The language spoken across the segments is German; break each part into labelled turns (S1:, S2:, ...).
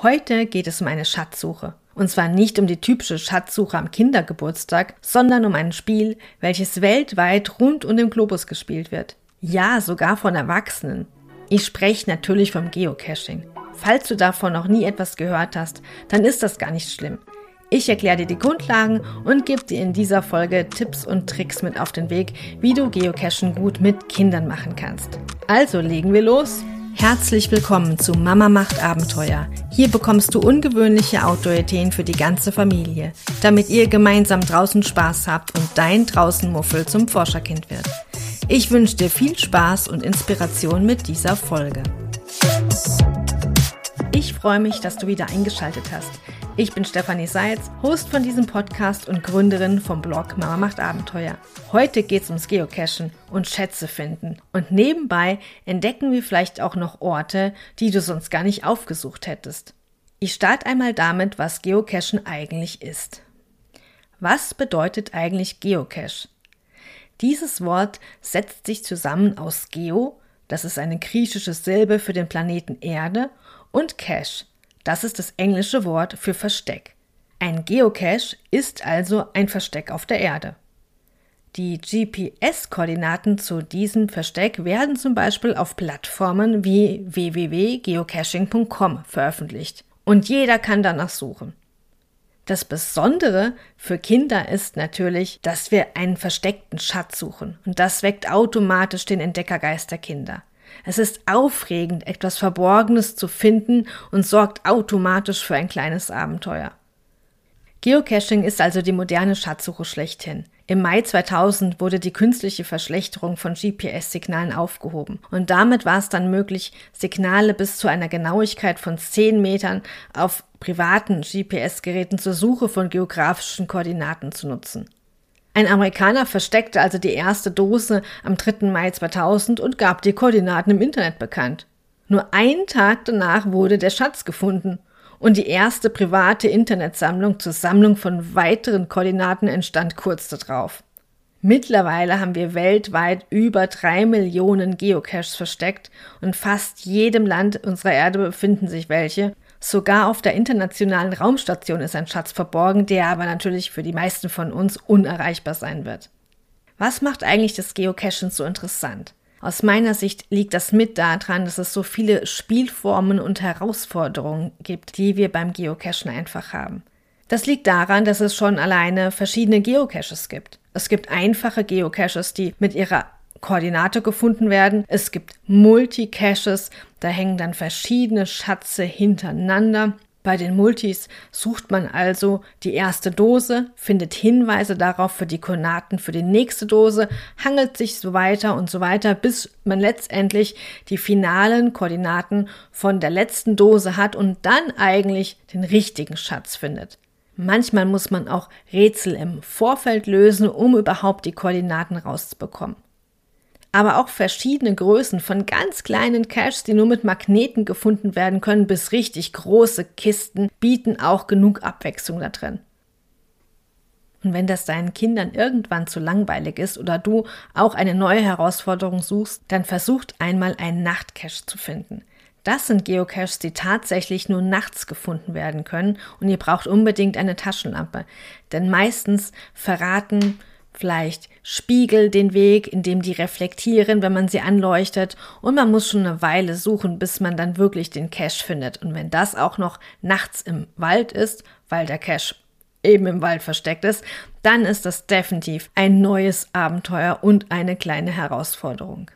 S1: Heute geht es um eine Schatzsuche. Und zwar nicht um die typische Schatzsuche am Kindergeburtstag, sondern um ein Spiel, welches weltweit rund um den Globus gespielt wird. Ja, sogar von Erwachsenen. Ich spreche natürlich vom Geocaching. Falls du davon noch nie etwas gehört hast, dann ist das gar nicht schlimm. Ich erkläre dir die Grundlagen und gebe dir in dieser Folge Tipps und Tricks mit auf den Weg, wie du Geocachen gut mit Kindern machen kannst. Also legen wir los. Herzlich willkommen zu Mama macht Abenteuer. Hier bekommst du ungewöhnliche Outdoor-Ideen für die ganze Familie, damit ihr gemeinsam draußen Spaß habt und dein Draußenmuffel zum Forscherkind wird. Ich wünsche dir viel Spaß und Inspiration mit dieser Folge. Ich freue mich, dass du wieder eingeschaltet hast. Ich bin Stefanie Seitz, Host von diesem Podcast und Gründerin vom Blog Mama macht Abenteuer. Heute geht's ums Geocachen und Schätze finden. Und nebenbei entdecken wir vielleicht auch noch Orte, die du sonst gar nicht aufgesucht hättest. Ich starte einmal damit, was Geocachen eigentlich ist. Was bedeutet eigentlich Geocache? Dieses Wort setzt sich zusammen aus Geo, das ist eine griechische Silbe für den Planeten Erde, und Cache, das ist das englische Wort für Versteck. Ein Geocache ist also ein Versteck auf der Erde. Die GPS-Koordinaten zu diesem Versteck werden zum Beispiel auf Plattformen wie www.geocaching.com veröffentlicht und jeder kann danach suchen. Das Besondere für Kinder ist natürlich, dass wir einen versteckten Schatz suchen und das weckt automatisch den Entdeckergeist der Kinder. Es ist aufregend, etwas Verborgenes zu finden und sorgt automatisch für ein kleines Abenteuer. Geocaching ist also die moderne Schatzsuche schlechthin. Im Mai 2000 wurde die künstliche Verschlechterung von GPS-Signalen aufgehoben und damit war es dann möglich, Signale bis zu einer Genauigkeit von 10 Metern auf privaten GPS-Geräten zur Suche von geografischen Koordinaten zu nutzen. Ein Amerikaner versteckte also die erste Dose am 3. Mai 2000 und gab die Koordinaten im Internet bekannt. Nur einen Tag danach wurde der Schatz gefunden und die erste private Internetsammlung zur Sammlung von weiteren Koordinaten entstand kurz darauf. Mittlerweile haben wir weltweit über drei Millionen Geocaches versteckt und fast jedem Land unserer Erde befinden sich welche, Sogar auf der internationalen Raumstation ist ein Schatz verborgen, der aber natürlich für die meisten von uns unerreichbar sein wird. Was macht eigentlich das Geocachen so interessant? Aus meiner Sicht liegt das mit daran, dass es so viele Spielformen und Herausforderungen gibt, die wir beim Geocachen einfach haben. Das liegt daran, dass es schon alleine verschiedene Geocaches gibt. Es gibt einfache Geocaches, die mit ihrer Koordinate gefunden werden. Es gibt Multicaches, da hängen dann verschiedene Schatze hintereinander. Bei den Multis sucht man also die erste Dose, findet Hinweise darauf für die Koordinaten für die nächste Dose, hangelt sich so weiter und so weiter, bis man letztendlich die finalen Koordinaten von der letzten Dose hat und dann eigentlich den richtigen Schatz findet. Manchmal muss man auch Rätsel im Vorfeld lösen, um überhaupt die Koordinaten rauszubekommen aber auch verschiedene Größen von ganz kleinen Caches, die nur mit Magneten gefunden werden können, bis richtig große Kisten bieten auch genug Abwechslung da drin. Und wenn das deinen Kindern irgendwann zu langweilig ist oder du auch eine neue Herausforderung suchst, dann versucht einmal einen Nachtcache zu finden. Das sind Geocaches, die tatsächlich nur nachts gefunden werden können und ihr braucht unbedingt eine Taschenlampe. Denn meistens verraten vielleicht Spiegel den Weg, in dem die reflektieren, wenn man sie anleuchtet. Und man muss schon eine Weile suchen, bis man dann wirklich den Cache findet. Und wenn das auch noch nachts im Wald ist, weil der Cache eben im Wald versteckt ist, dann ist das definitiv ein neues Abenteuer und eine kleine Herausforderung.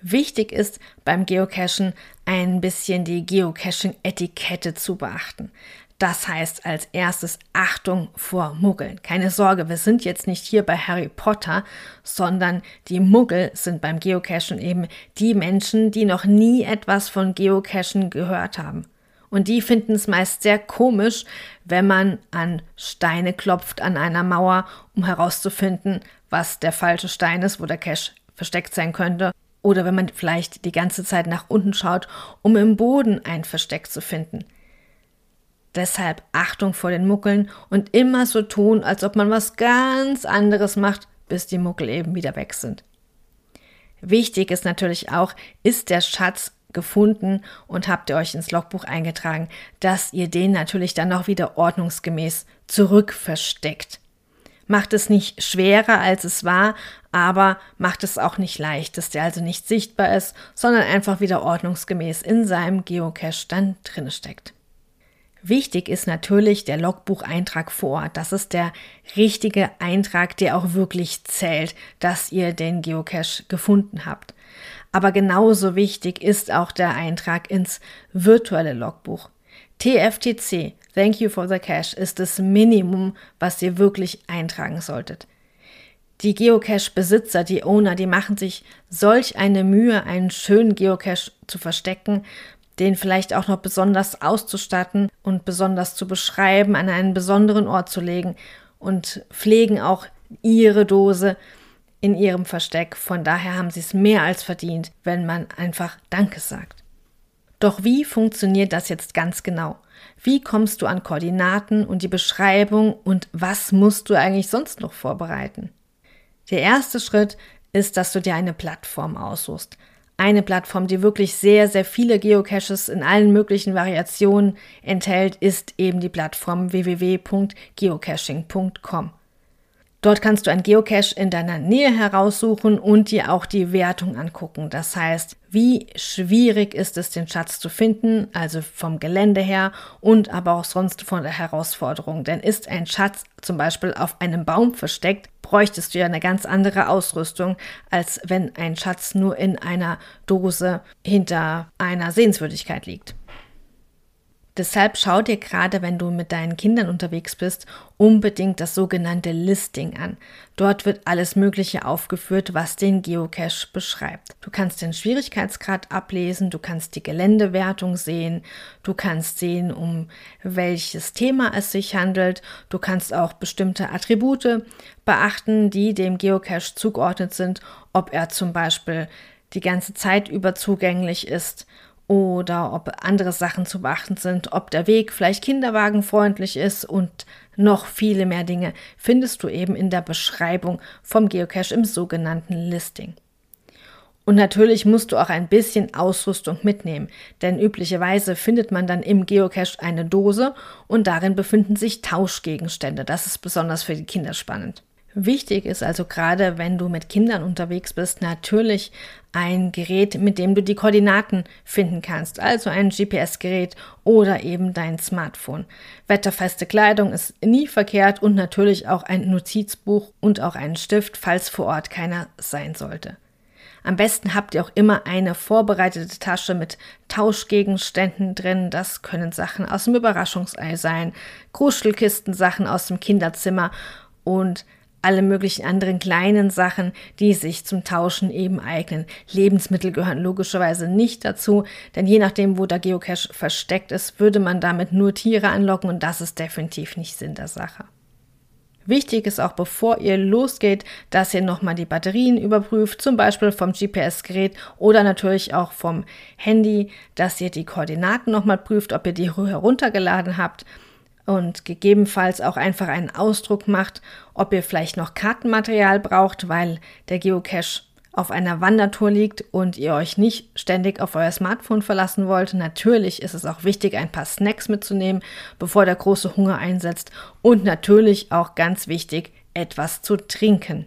S1: Wichtig ist beim Geocachen ein bisschen die Geocaching-Etikette zu beachten. Das heißt als erstes Achtung vor Muggeln. Keine Sorge, wir sind jetzt nicht hier bei Harry Potter, sondern die Muggel sind beim Geocachen eben die Menschen, die noch nie etwas von Geocachen gehört haben. Und die finden es meist sehr komisch, wenn man an Steine klopft an einer Mauer, um herauszufinden, was der falsche Stein ist, wo der Cache versteckt sein könnte. Oder wenn man vielleicht die ganze Zeit nach unten schaut, um im Boden ein Versteck zu finden. Deshalb Achtung vor den Muckeln und immer so tun, als ob man was ganz anderes macht, bis die Muckel eben wieder weg sind. Wichtig ist natürlich auch, ist der Schatz gefunden und habt ihr euch ins Logbuch eingetragen, dass ihr den natürlich dann auch wieder ordnungsgemäß zurückversteckt. Macht es nicht schwerer, als es war, aber macht es auch nicht leicht, dass der also nicht sichtbar ist, sondern einfach wieder ordnungsgemäß in seinem Geocache dann drin steckt. Wichtig ist natürlich der Logbucheintrag vor Ort. Das ist der richtige Eintrag, der auch wirklich zählt, dass ihr den Geocache gefunden habt. Aber genauso wichtig ist auch der Eintrag ins virtuelle Logbuch. TFTC, Thank you for the Cache, ist das Minimum, was ihr wirklich eintragen solltet. Die Geocache-Besitzer, die Owner, die machen sich solch eine Mühe, einen schönen Geocache zu verstecken, den vielleicht auch noch besonders auszustatten und besonders zu beschreiben, an einen besonderen Ort zu legen und pflegen auch ihre Dose in ihrem Versteck. Von daher haben sie es mehr als verdient, wenn man einfach Danke sagt. Doch wie funktioniert das jetzt ganz genau? Wie kommst du an Koordinaten und die Beschreibung und was musst du eigentlich sonst noch vorbereiten? Der erste Schritt ist, dass du dir eine Plattform aussuchst. Eine Plattform, die wirklich sehr, sehr viele Geocaches in allen möglichen Variationen enthält, ist eben die Plattform www.geocaching.com. Dort kannst du ein Geocache in deiner Nähe heraussuchen und dir auch die Wertung angucken. Das heißt, wie schwierig ist es, den Schatz zu finden, also vom Gelände her und aber auch sonst von der Herausforderung. Denn ist ein Schatz zum Beispiel auf einem Baum versteckt, bräuchtest du ja eine ganz andere Ausrüstung, als wenn ein Schatz nur in einer Dose hinter einer Sehenswürdigkeit liegt. Deshalb schau dir gerade, wenn du mit deinen Kindern unterwegs bist, unbedingt das sogenannte Listing an. Dort wird alles Mögliche aufgeführt, was den Geocache beschreibt. Du kannst den Schwierigkeitsgrad ablesen, du kannst die Geländewertung sehen, du kannst sehen, um welches Thema es sich handelt, du kannst auch bestimmte Attribute beachten, die dem Geocache zugeordnet sind, ob er zum Beispiel die ganze Zeit über zugänglich ist oder ob andere Sachen zu beachten sind, ob der Weg vielleicht kinderwagenfreundlich ist und noch viele mehr Dinge findest du eben in der Beschreibung vom Geocache im sogenannten Listing. Und natürlich musst du auch ein bisschen Ausrüstung mitnehmen, denn üblicherweise findet man dann im Geocache eine Dose und darin befinden sich Tauschgegenstände. Das ist besonders für die Kinder spannend. Wichtig ist also gerade, wenn du mit Kindern unterwegs bist, natürlich ein Gerät, mit dem du die Koordinaten finden kannst, also ein GPS-Gerät oder eben dein Smartphone. Wetterfeste Kleidung ist nie verkehrt und natürlich auch ein Notizbuch und auch einen Stift, falls vor Ort keiner sein sollte. Am besten habt ihr auch immer eine vorbereitete Tasche mit Tauschgegenständen drin. Das können Sachen aus dem Überraschungsei sein, Kruschelkistensachen aus dem Kinderzimmer und alle möglichen anderen kleinen Sachen, die sich zum Tauschen eben eignen. Lebensmittel gehören logischerweise nicht dazu, denn je nachdem, wo der Geocache versteckt ist, würde man damit nur Tiere anlocken und das ist definitiv nicht Sinn der Sache. Wichtig ist auch, bevor ihr losgeht, dass ihr nochmal die Batterien überprüft, zum Beispiel vom GPS-Gerät oder natürlich auch vom Handy, dass ihr die Koordinaten nochmal prüft, ob ihr die heruntergeladen habt und gegebenenfalls auch einfach einen Ausdruck macht, ob ihr vielleicht noch Kartenmaterial braucht, weil der Geocache auf einer Wandertour liegt und ihr euch nicht ständig auf euer Smartphone verlassen wollt. Natürlich ist es auch wichtig, ein paar Snacks mitzunehmen, bevor der große Hunger einsetzt. Und natürlich auch ganz wichtig, etwas zu trinken.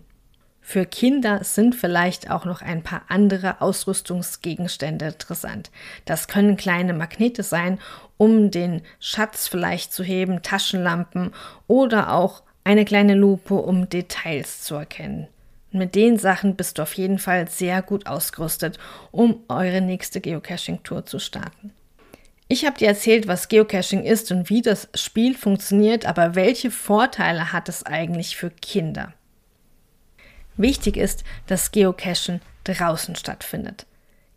S1: Für Kinder sind vielleicht auch noch ein paar andere Ausrüstungsgegenstände interessant. Das können kleine Magnete sein um den Schatz vielleicht zu heben, Taschenlampen oder auch eine kleine Lupe, um Details zu erkennen. mit den Sachen bist du auf jeden Fall sehr gut ausgerüstet, um eure nächste Geocaching-Tour zu starten. Ich habe dir erzählt, was Geocaching ist und wie das Spiel funktioniert, aber welche Vorteile hat es eigentlich für Kinder? Wichtig ist, dass Geocachen draußen stattfindet.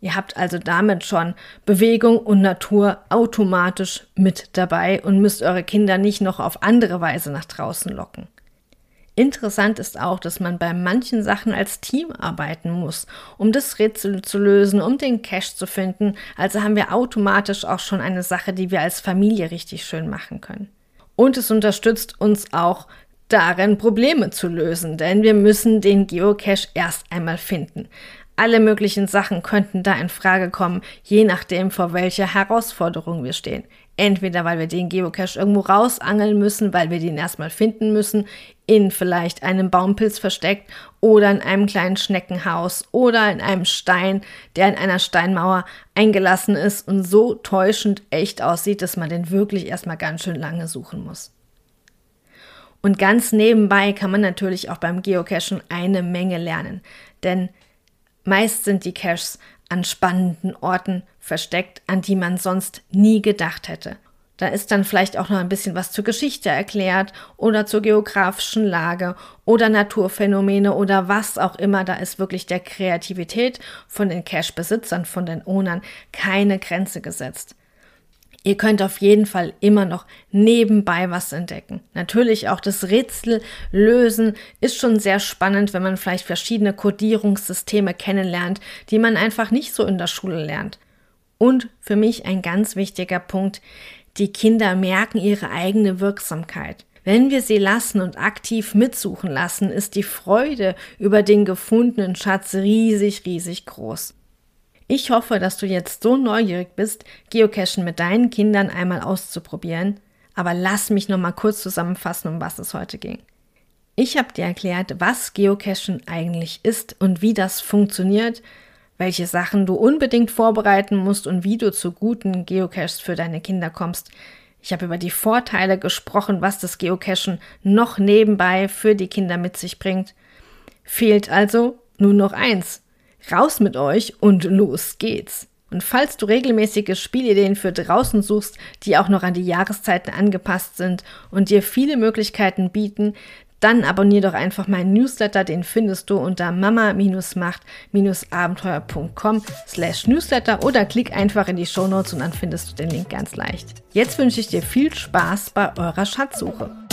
S1: Ihr habt also damit schon Bewegung und Natur automatisch mit dabei und müsst eure Kinder nicht noch auf andere Weise nach draußen locken. Interessant ist auch, dass man bei manchen Sachen als Team arbeiten muss, um das Rätsel zu lösen, um den Cache zu finden. Also haben wir automatisch auch schon eine Sache, die wir als Familie richtig schön machen können. Und es unterstützt uns auch darin, Probleme zu lösen, denn wir müssen den Geocache erst einmal finden. Alle möglichen Sachen könnten da in Frage kommen, je nachdem, vor welcher Herausforderung wir stehen. Entweder weil wir den Geocache irgendwo rausangeln müssen, weil wir den erstmal finden müssen, in vielleicht einem Baumpilz versteckt oder in einem kleinen Schneckenhaus oder in einem Stein, der in einer Steinmauer eingelassen ist und so täuschend echt aussieht, dass man den wirklich erstmal ganz schön lange suchen muss. Und ganz nebenbei kann man natürlich auch beim Geocachen eine Menge lernen, denn meist sind die Caches an spannenden Orten versteckt, an die man sonst nie gedacht hätte. Da ist dann vielleicht auch noch ein bisschen was zur Geschichte erklärt oder zur geografischen Lage oder Naturphänomene oder was auch immer. Da ist wirklich der Kreativität von den Cache-Besitzern, von den Ownern keine Grenze gesetzt. Ihr könnt auf jeden Fall immer noch nebenbei was entdecken. Natürlich auch das Rätsel lösen ist schon sehr spannend, wenn man vielleicht verschiedene Codierungssysteme kennenlernt, die man einfach nicht so in der Schule lernt. Und für mich ein ganz wichtiger Punkt, die Kinder merken ihre eigene Wirksamkeit. Wenn wir sie lassen und aktiv mitsuchen lassen, ist die Freude über den gefundenen Schatz riesig, riesig groß. Ich hoffe, dass du jetzt so neugierig bist, Geocachen mit deinen Kindern einmal auszuprobieren. Aber lass mich noch mal kurz zusammenfassen, um was es heute ging. Ich habe dir erklärt, was Geocachen eigentlich ist und wie das funktioniert, welche Sachen du unbedingt vorbereiten musst und wie du zu guten Geocaches für deine Kinder kommst. Ich habe über die Vorteile gesprochen, was das Geocachen noch nebenbei für die Kinder mit sich bringt. Fehlt also nur noch eins, Raus mit euch und los geht's. Und falls du regelmäßige Spielideen für draußen suchst, die auch noch an die Jahreszeiten angepasst sind und dir viele Möglichkeiten bieten, dann abonnier doch einfach meinen Newsletter, den findest du unter mama-macht-abenteuer.com slash Newsletter oder klick einfach in die Shownotes und dann findest du den Link ganz leicht. Jetzt wünsche ich dir viel Spaß bei eurer Schatzsuche.